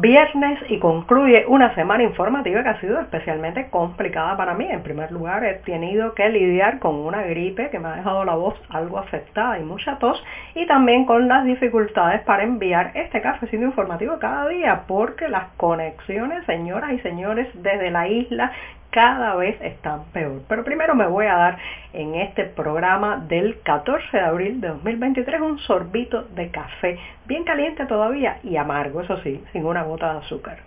Viernes y concluye una semana informativa que ha sido especialmente complicada para mí. En primer lugar, he tenido que lidiar con una gripe que me ha dejado la voz algo afectada y mucha tos y también con las dificultades para enviar este cafecito informativo cada día porque las conexiones, señoras y señores, desde la isla cada vez están peor. Pero primero me voy a dar en este programa del 14 de abril de 2023 un sorbito de café bien caliente todavía y amargo, eso sí, sin una gota de azúcar.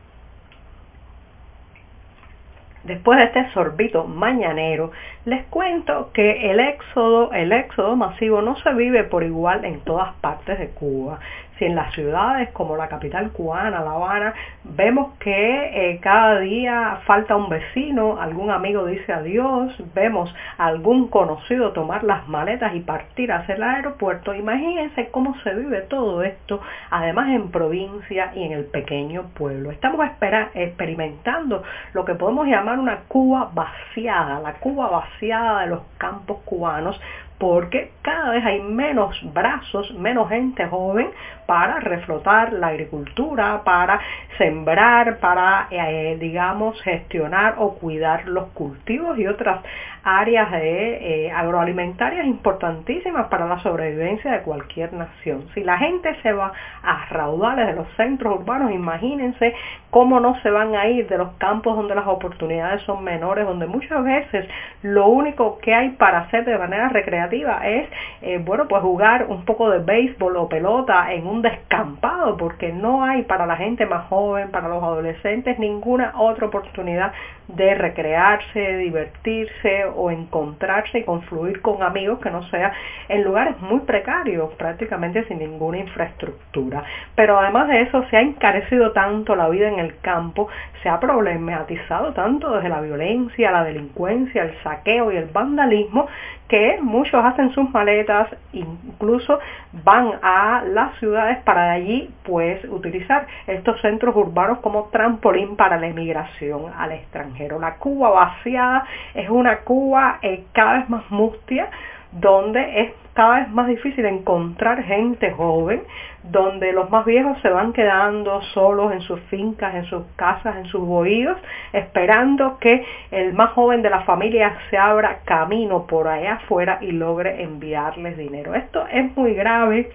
Después de este sorbito mañanero, les cuento que el éxodo, el éxodo masivo no se vive por igual en todas partes de Cuba si en las ciudades como la capital cubana, La Habana, vemos que eh, cada día falta un vecino, algún amigo dice adiós, vemos algún conocido tomar las maletas y partir hacia el aeropuerto, imagínense cómo se vive todo esto, además en provincia y en el pequeño pueblo. Estamos experimentando lo que podemos llamar una Cuba vaciada, la Cuba vaciada de los campos cubanos, porque cada vez hay menos brazos, menos gente joven para reflotar la agricultura, para sembrar, para, eh, digamos, gestionar o cuidar los cultivos y otras áreas de, eh, agroalimentarias importantísimas para la sobrevivencia de cualquier nación. Si la gente se va a raudales de los centros urbanos, imagínense cómo no se van a ir de los campos donde las oportunidades son menores, donde muchas veces lo único que hay para hacer de manera recreativa es, eh, bueno, pues jugar un poco de béisbol o pelota en un descampado, porque no hay para la gente más joven, para los adolescentes, ninguna otra oportunidad de recrearse, divertirse o encontrarse y confluir con amigos que no sea en lugares muy precarios, prácticamente sin ninguna infraestructura. Pero además de eso se ha encarecido tanto la vida en el campo, se ha problematizado tanto desde la violencia, la delincuencia, el saqueo y el vandalismo, que muchos hacen sus maletas, incluso van a las ciudades para de allí pues utilizar estos centros urbanos como trampolín para la emigración al extranjero. La Cuba vaciada es una Cuba eh, cada vez más mustia, donde es cada vez más difícil encontrar gente joven, donde los más viejos se van quedando solos en sus fincas, en sus casas, en sus bohíos, esperando que el más joven de la familia se abra camino por allá afuera y logre enviarles dinero. Esto es muy grave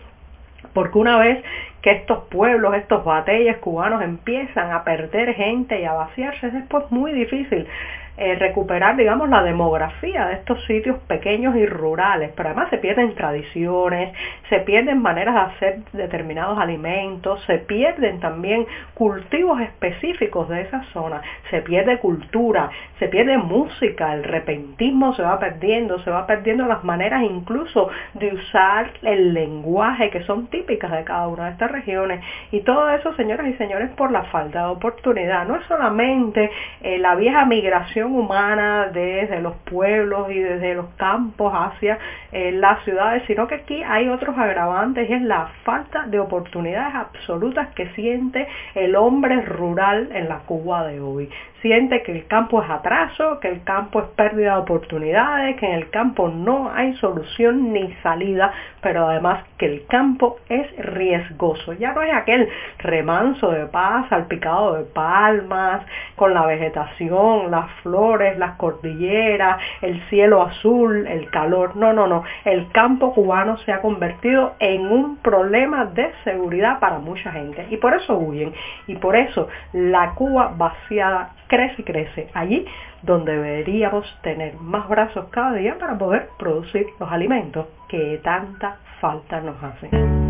porque una vez que estos pueblos, estos batallas cubanos empiezan a perder gente y a vaciarse, es después muy difícil eh, recuperar, digamos, la demografía de estos sitios pequeños y rurales, pero además se pierden tradiciones, se pierden maneras de hacer determinados alimentos, se pierden también cultivos específicos de esa zona, se pierde cultura, se pierde música, el repentismo se va perdiendo, se va perdiendo las maneras incluso de usar el lenguaje que son típicas de cada una de estas regiones y todo eso, señoras y señores, por la falta de oportunidad. No es solamente eh, la vieja migración humana desde los pueblos y desde los campos hacia eh, las ciudades, sino que aquí hay otros agravantes y es la falta de oportunidades absolutas que siente el hombre rural en la Cuba de hoy siente que el campo es atraso, que el campo es pérdida de oportunidades, que en el campo no hay solución ni salida, pero además que el campo es riesgoso. Ya no es aquel remanso de paz, salpicado de palmas, con la vegetación, las flores, las cordilleras, el cielo azul, el calor. No, no, no. El campo cubano se ha convertido en un problema de seguridad para mucha gente y por eso huyen. Y por eso la Cuba vaciada crece y crece. Allí donde deberíamos tener más brazos cada día para poder producir los alimentos que tanta falta nos hacen.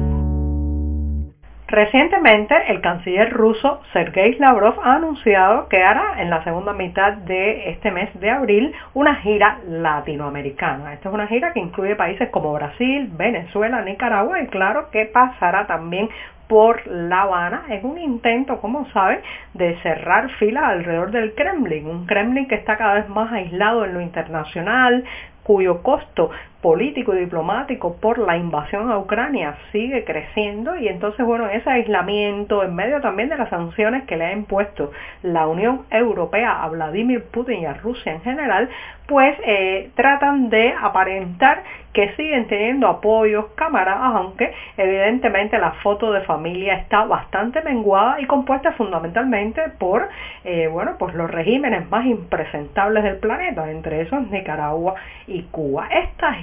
Recientemente, el canciller ruso Sergei Lavrov ha anunciado que hará en la segunda mitad de este mes de abril una gira latinoamericana. Esta es una gira que incluye países como Brasil, Venezuela, Nicaragua y claro que pasará también por La Habana es un intento, como saben, de cerrar filas alrededor del Kremlin, un Kremlin que está cada vez más aislado en lo internacional, cuyo costo político y diplomático por la invasión a Ucrania sigue creciendo y entonces, bueno, ese aislamiento, en medio también de las sanciones que le ha impuesto la Unión Europea a Vladimir Putin y a Rusia en general, pues eh, tratan de aparentar que siguen teniendo apoyos, camaradas, aunque evidentemente la foto de familia está bastante menguada y compuesta fundamentalmente por eh, bueno, pues los regímenes más impresentables del planeta, entre esos Nicaragua y Cuba. Esta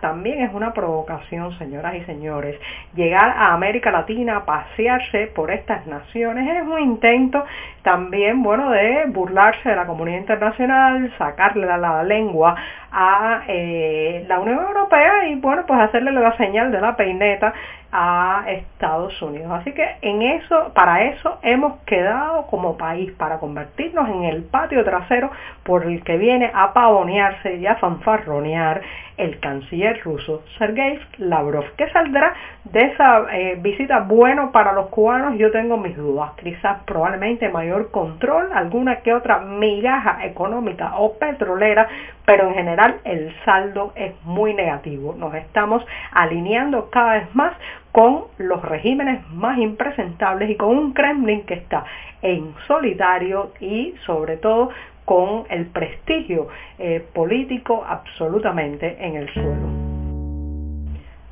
también es una provocación, señoras y señores. Llegar a América Latina, pasearse por estas naciones, es un intento también, bueno, de burlarse de la comunidad internacional, sacarle la, lengua a eh, la Unión Europea y bueno, pues hacerle la señal de la peineta a Estados Unidos. Así que en eso, para eso hemos quedado como país, para convertirnos en el patio trasero por el que viene a pavonearse y a fanfarronear el canciller ruso Sergei Lavrov. ¿Qué saldrá de esa eh, visita bueno para los cubanos? Yo tengo mis dudas. Quizás probablemente mayor control, alguna que otra migaja económica o petrolera, pero en general el saldo es muy negativo. Nos estamos alineando cada vez más con los regímenes más impresentables y con un Kremlin que está en solitario y sobre todo con el prestigio eh, político absolutamente en el suelo.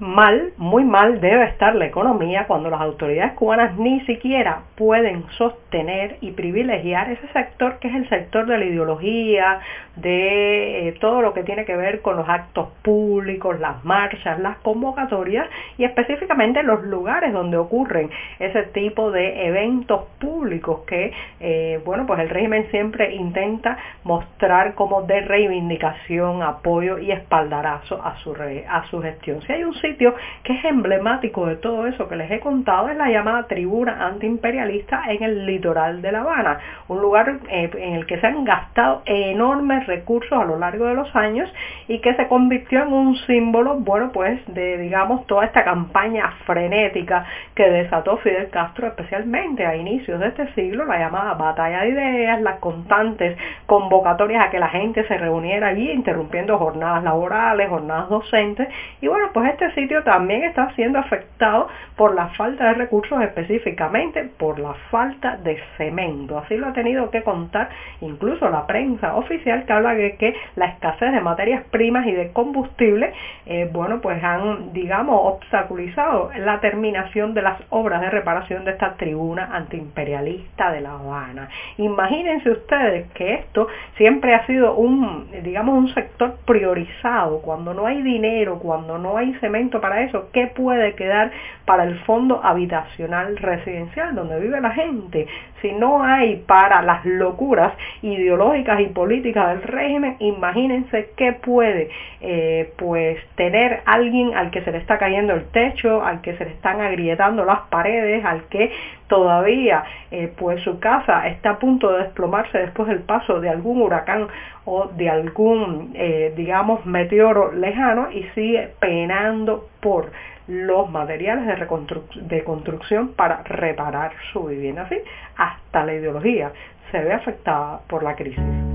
Mal, muy mal debe estar la economía cuando las autoridades cubanas ni siquiera pueden sostener y privilegiar ese sector que es el sector de la ideología, de eh, todo lo que tiene que ver con los actos públicos, las marchas, las convocatorias y específicamente los lugares donde ocurren ese tipo de eventos públicos que, eh, bueno, pues el régimen siempre intenta mostrar como de reivindicación, apoyo y espaldarazo a su, a su gestión. Si hay un que es emblemático de todo eso que les he contado es la llamada tribuna antiimperialista en el litoral de La Habana, un lugar eh, en el que se han gastado enormes recursos a lo largo de los años y que se convirtió en un símbolo, bueno, pues de, digamos, toda esta campaña frenética que desató Fidel Castro, especialmente a inicios de este siglo, la llamada batalla de ideas, las constantes convocatorias a que la gente se reuniera allí, interrumpiendo jornadas laborales, jornadas docentes, y bueno, pues este también está siendo afectado por la falta de recursos, específicamente por la falta de cemento. Así lo ha tenido que contar incluso la prensa oficial que habla de que la escasez de materias primas y de combustible, eh, bueno, pues han, digamos, obstaculizado la terminación de las obras de reparación de esta tribuna antiimperialista de La Habana. Imagínense ustedes que esto siempre ha sido un, digamos, un sector priorizado. Cuando no hay dinero, cuando no hay cemento, para eso, ¿qué puede quedar para el fondo habitacional residencial donde vive la gente? Si no hay para las locuras ideológicas y políticas del régimen, imagínense qué puede eh, pues tener alguien al que se le está cayendo el techo, al que se le están agrietando las paredes, al que todavía eh, pues su casa está a punto de desplomarse después del paso de algún huracán o de algún eh, digamos meteoro lejano y sigue penando por los materiales de, de construcción para reparar su vivienda. Así, hasta la ideología se ve afectada por la crisis.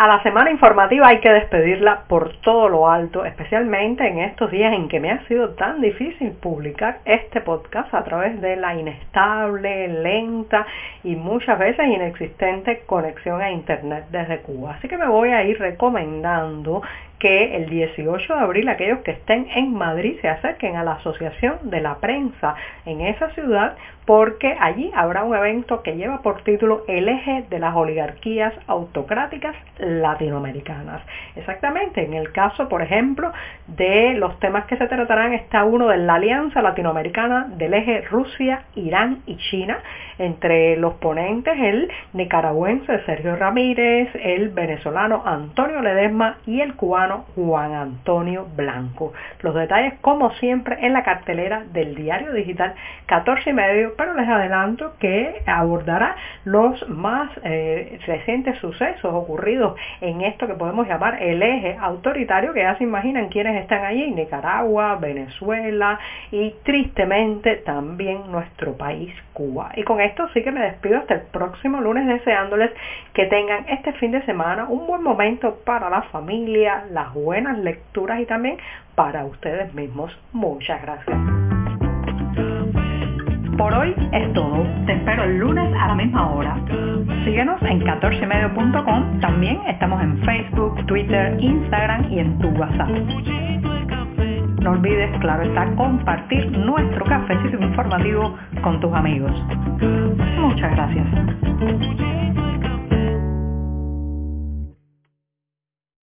A la semana informativa hay que despedirla por todo lo alto, especialmente en estos días en que me ha sido tan difícil publicar este podcast a través de la inestable, lenta y muchas veces inexistente conexión a Internet desde Cuba. Así que me voy a ir recomendando que el 18 de abril aquellos que estén en Madrid se acerquen a la Asociación de la Prensa en esa ciudad porque allí habrá un evento que lleva por título El eje de las oligarquías autocráticas latinoamericanas. Exactamente, en el caso, por ejemplo, de los temas que se tratarán está uno de la Alianza Latinoamericana del eje Rusia, Irán y China, entre los ponentes el nicaragüense Sergio Ramírez, el venezolano Antonio Ledesma y el cubano Juan Antonio Blanco. Los detalles, como siempre, en la cartelera del diario digital 14 y medio pero les adelanto que abordará los más eh, recientes sucesos ocurridos en esto que podemos llamar el eje autoritario, que ya se imaginan quienes están allí, Nicaragua, Venezuela y tristemente también nuestro país, Cuba. Y con esto sí que me despido hasta el próximo lunes deseándoles que tengan este fin de semana un buen momento para la familia, la las buenas lecturas y también para ustedes mismos. Muchas gracias. Por hoy es todo. Te espero el lunes a la misma hora. Síguenos en 14medio.com. También estamos en Facebook, Twitter, Instagram y en tu WhatsApp. No olvides, claro está, compartir nuestro cafecito informativo con tus amigos. Muchas gracias.